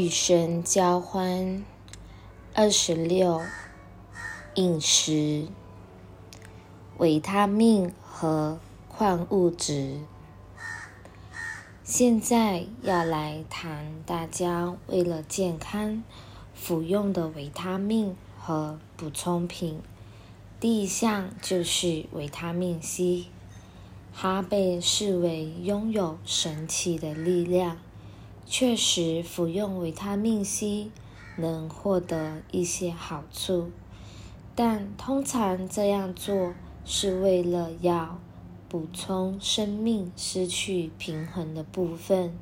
与神交欢。二十六，饮食、维他命和矿物质。现在要来谈大家为了健康服用的维他命和补充品。第一项就是维他命 C，它被视为拥有神奇的力量。确实，服用维他命 C 能获得一些好处，但通常这样做是为了要补充生命失去平衡的部分，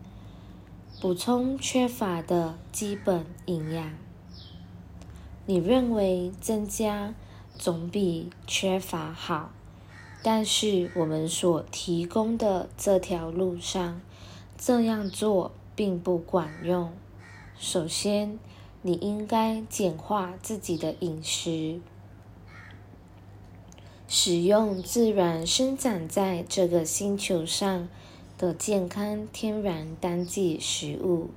补充缺乏的基本营养。你认为增加总比缺乏好，但是我们所提供的这条路上这样做。并不管用。首先，你应该简化自己的饮食，使用自然生长在这个星球上的健康天然当季食物。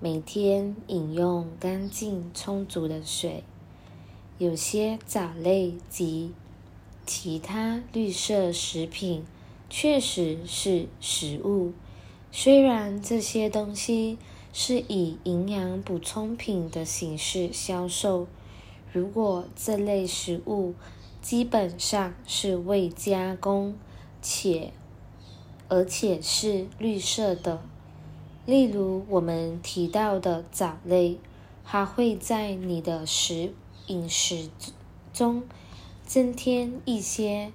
每天饮用干净充足的水。有些藻类及其他绿色食品确实是食物。虽然这些东西是以营养补充品的形式销售，如果这类食物基本上是未加工且而且是绿色的，例如我们提到的藻类，它会在你的食饮食中增添一些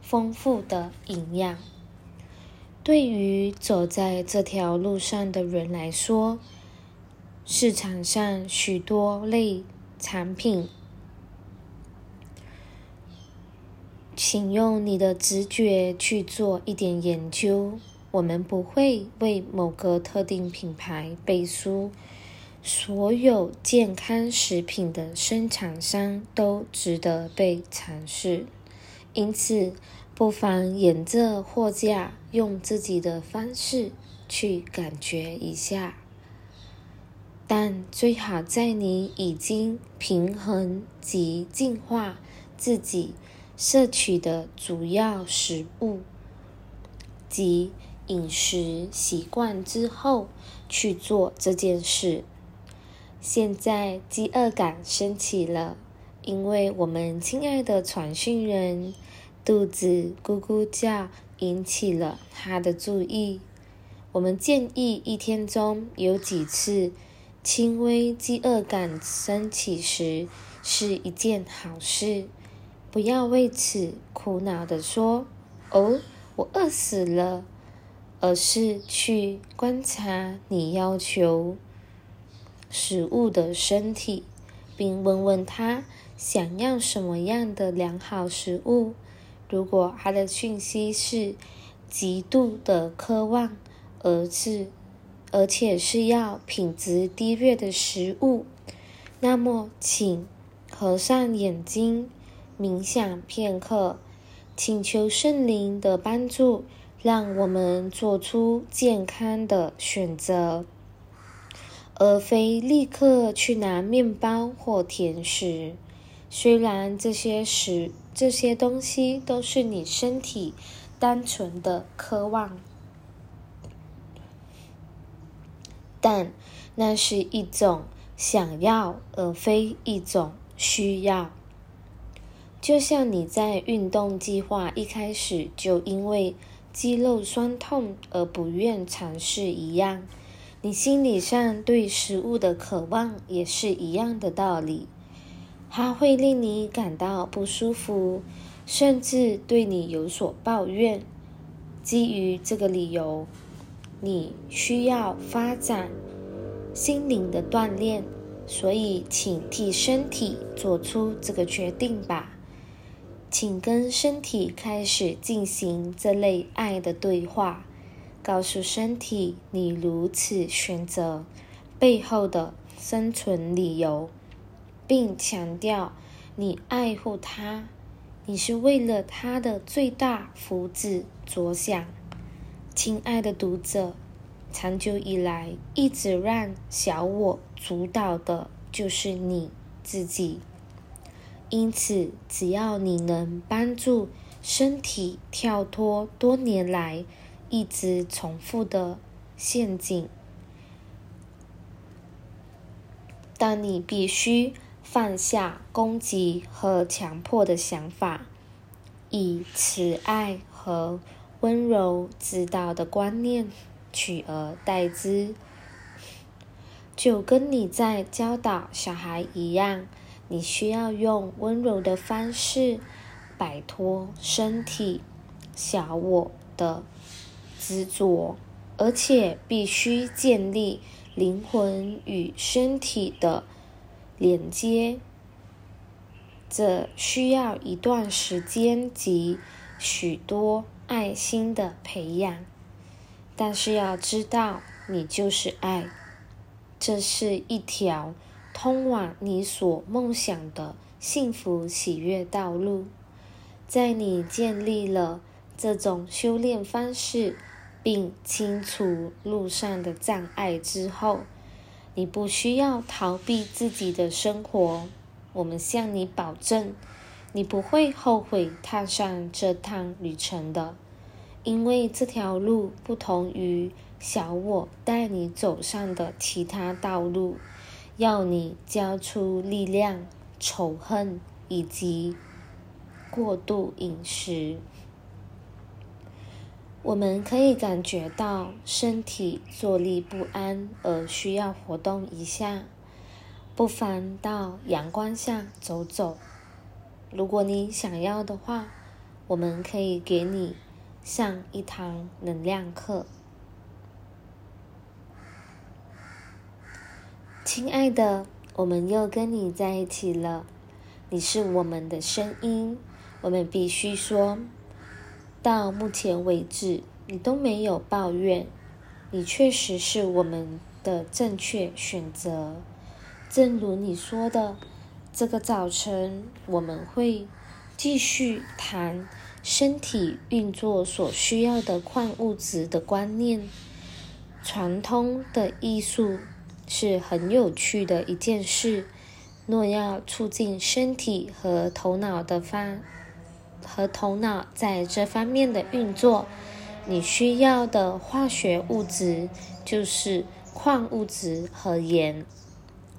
丰富的营养。对于走在这条路上的人来说，市场上许多类产品，请用你的直觉去做一点研究。我们不会为某个特定品牌背书。所有健康食品的生产商都值得被尝试，因此。不妨沿着货架，用自己的方式去感觉一下。但最好在你已经平衡及净化自己摄取的主要食物及饮食习惯之后去做这件事。现在饥饿感升起了，因为我们亲爱的传讯人。肚子咕咕叫，引起了他的注意。我们建议一天中有几次轻微饥饿感升起时是一件好事。不要为此苦恼的说：“哦，我饿死了。”而是去观察你要求食物的身体，并问问他想要什么样的良好食物。如果他的讯息是极度的渴望，而是而且是要品质低劣的食物，那么请合上眼睛，冥想片刻，请求圣灵的帮助，让我们做出健康的选择，而非立刻去拿面包或甜食。虽然这些食这些东西都是你身体单纯的渴望，但那是一种想要，而非一种需要。就像你在运动计划一开始就因为肌肉酸痛而不愿尝试一样，你心理上对食物的渴望也是一样的道理。它会令你感到不舒服，甚至对你有所抱怨。基于这个理由，你需要发展心灵的锻炼。所以，请替身体做出这个决定吧。请跟身体开始进行这类爱的对话，告诉身体你如此选择背后的生存理由。并强调，你爱护他，你是为了他的最大福祉着想。亲爱的读者，长久以来一直让小我主导的就是你自己。因此，只要你能帮助身体跳脱多年来一直重复的陷阱，当你必须放下攻击和强迫的想法，以慈爱和温柔指导的观念取而代之，就跟你在教导小孩一样。你需要用温柔的方式摆脱身体小我的执着，而且必须建立灵魂与身体的连接。这需要一段时间及许多爱心的培养。但是要知道，你就是爱，这是一条。通往你所梦想的幸福喜悦道路，在你建立了这种修炼方式，并清除路上的障碍之后，你不需要逃避自己的生活。我们向你保证，你不会后悔踏上这趟旅程的，因为这条路不同于小我带你走上的其他道路。要你交出力量、仇恨以及过度饮食。我们可以感觉到身体坐立不安，而需要活动一下，不妨到阳光下走走。如果你想要的话，我们可以给你上一堂能量课。亲爱的，我们又跟你在一起了。你是我们的声音，我们必须说，到目前为止，你都没有抱怨。你确实是我们的正确选择。正如你说的，这个早晨我们会继续谈身体运作所需要的矿物质的观念，传统的艺术。是很有趣的一件事。若要促进身体和头脑的发和头脑在这方面的运作，你需要的化学物质就是矿物质和盐，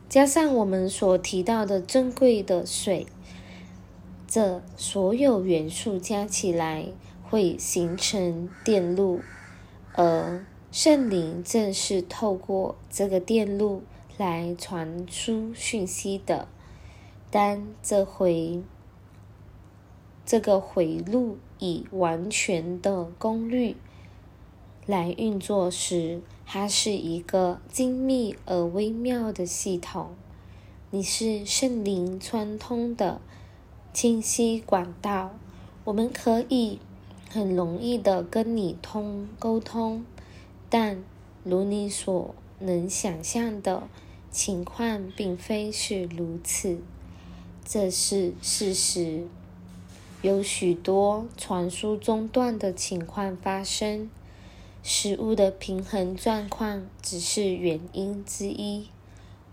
加上我们所提到的珍贵的水，这所有元素加起来会形成电路，而。圣灵正是透过这个电路来传输讯息的。但这回这个回路以完全的功率来运作时，它是一个精密而微妙的系统。你是圣灵穿通的清晰管道，我们可以很容易的跟你通沟通。但如你所能想象的情况，并非是如此。这是事实。有许多传输中断的情况发生，食物的平衡状况只是原因之一。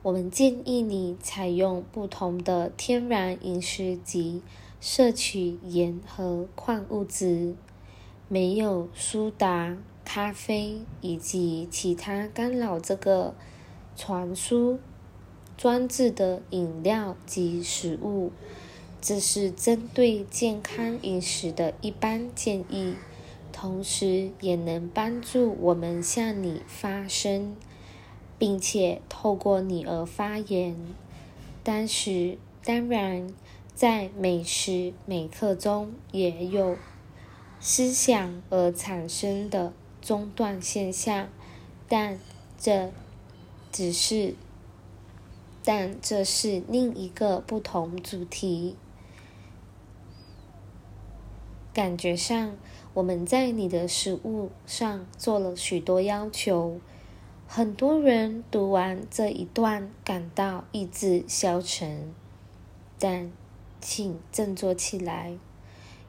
我们建议你采用不同的天然饮食及摄取盐和矿物质，没有苏打。咖啡以及其他干扰这个传输装置的饮料及食物，这是针对健康饮食的一般建议，同时也能帮助我们向你发声，并且透过你而发言。但是，当然，在每时每刻中也有思想而产生的。中断现象，但这只是，但这是另一个不同主题。感觉上，我们在你的食物上做了许多要求。很多人读完这一段感到意志消沉，但请振作起来，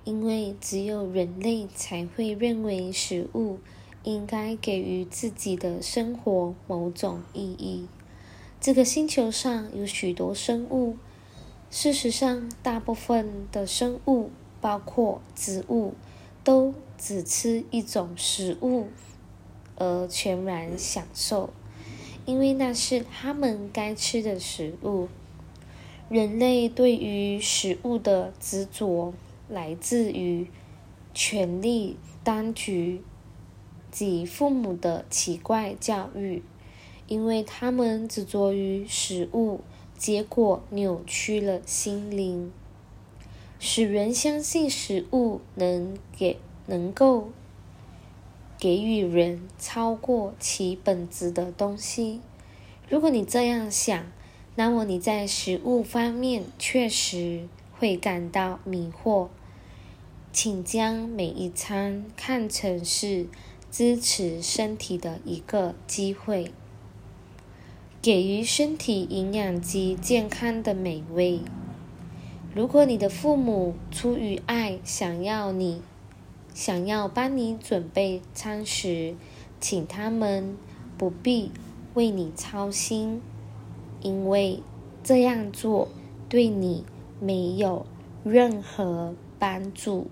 因为只有人类才会认为食物。应该给予自己的生活某种意义。这个星球上有许多生物，事实上，大部分的生物，包括植物，都只吃一种食物而全然享受，因为那是他们该吃的食物。人类对于食物的执着，来自于权力当局及父母的奇怪教育。因为他们执着于食物，结果扭曲了心灵，使人相信食物能给能够给予人超过其本质的东西。如果你这样想，那么你在食物方面确实会感到迷惑。请将每一餐看成是支持身体的一个机会。给予身体营养及健康的美味。如果你的父母出于爱想要你，想要帮你准备餐食，请他们不必为你操心，因为这样做对你没有任何帮助。